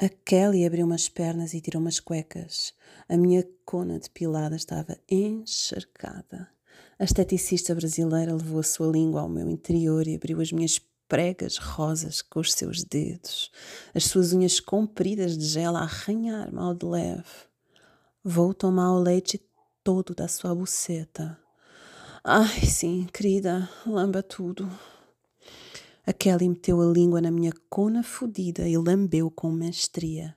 A Kelly abriu umas pernas e tirou umas cuecas. A minha cona depilada estava encharcada. A esteticista brasileira levou a sua língua ao meu interior e abriu as minhas pregas rosas com os seus dedos, as suas unhas compridas de gel a arranhar-me ao de leve. Vou tomar o leite todo da sua buceta. Ai, sim, querida, lamba tudo. A Kelly meteu a língua na minha cona fodida e lambeu com mestria.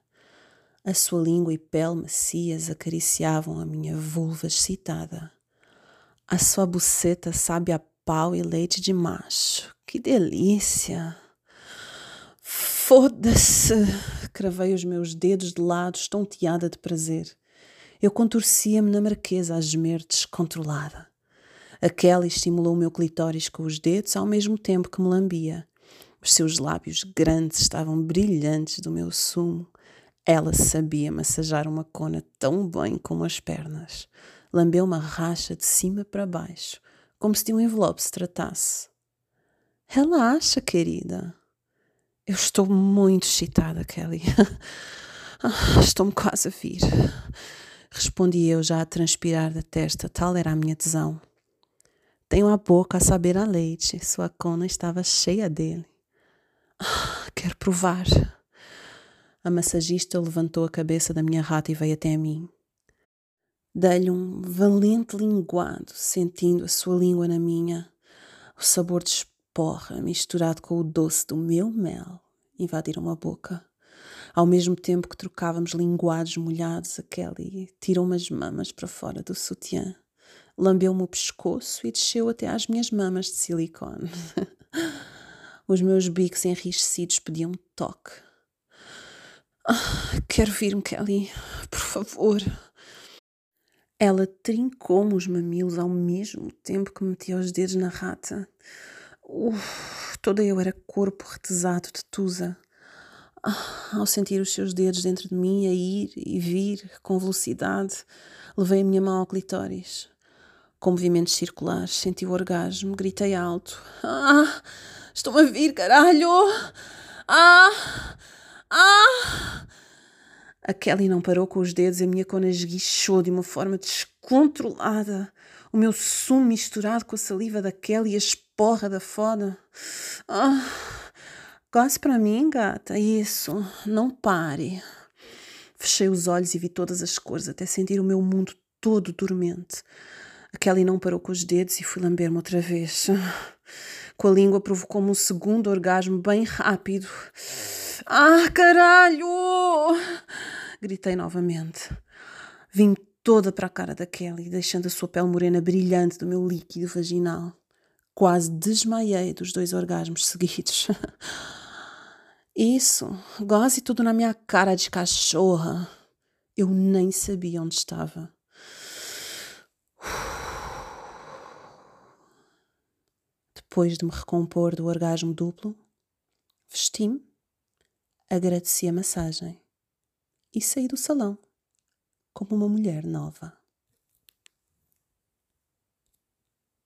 A sua língua e pele macias acariciavam a minha vulva excitada. A sua buceta sabe a pau e leite de macho. Que delícia! Foda-se! Cravei os meus dedos de lado, estonteada de prazer. Eu contorcia-me na marquesa a gemer descontrolada. A Kelly estimulou o meu clitóris com os dedos ao mesmo tempo que me lambia. Os seus lábios grandes estavam brilhantes do meu sumo. Ela sabia massajar uma cona tão bem como as pernas. Lambeu uma racha de cima para baixo, como se de um envelope se tratasse. Relaxa, querida. Eu estou muito excitada, Kelly. Ah, estou-me quase a vir. Respondi eu, já a transpirar da testa, tal era a minha tesão. Tenho a boca a saber a leite, sua cona estava cheia dele. Ah, quero provar. A massagista levantou a cabeça da minha rata e veio até a mim. Dei-lhe um valente linguado, sentindo a sua língua na minha. O sabor de porra, misturado com o doce do meu mel, invadiram a boca. Ao mesmo tempo que trocávamos linguados molhados, a Kelly tirou umas mamas para fora do sutiã, lambeu-me o pescoço e desceu até às minhas mamas de silicone. Os meus bicos enrijecidos pediam toque. Ah, quero vir-me, Kelly, por favor. Ela trincou-me os mamilos ao mesmo tempo que metia os dedos na rata. Uf, toda eu era corpo retesado de Tusa. Ah, ao sentir os seus dedos dentro de mim a ir e vir com velocidade, levei a minha mão ao clitóris. Com movimentos circulares, senti o orgasmo, gritei alto. Ah, estou-me a vir, caralho! Ah, ah! A Kelly não parou com os dedos, a minha cona esguichou de uma forma descontrolada. O meu sumo misturado com a saliva da Kelly e a esporra da foda. Ah, goste para mim, gata. Isso, não pare. Fechei os olhos e vi todas as cores até sentir o meu mundo todo dormente. A Kelly não parou com os dedos e fui lamber-me outra vez. Com a língua provocou-me um segundo orgasmo bem rápido. Ah, caralho! Gritei novamente. Vim toda para a cara da Kelly, deixando a sua pele morena brilhante do meu líquido vaginal. Quase desmaiei dos dois orgasmos seguidos. Isso, goze tudo na minha cara de cachorra. Eu nem sabia onde estava. Depois de me recompor do orgasmo duplo, vesti-me agradeci a massagem e saí do salão como uma mulher nova.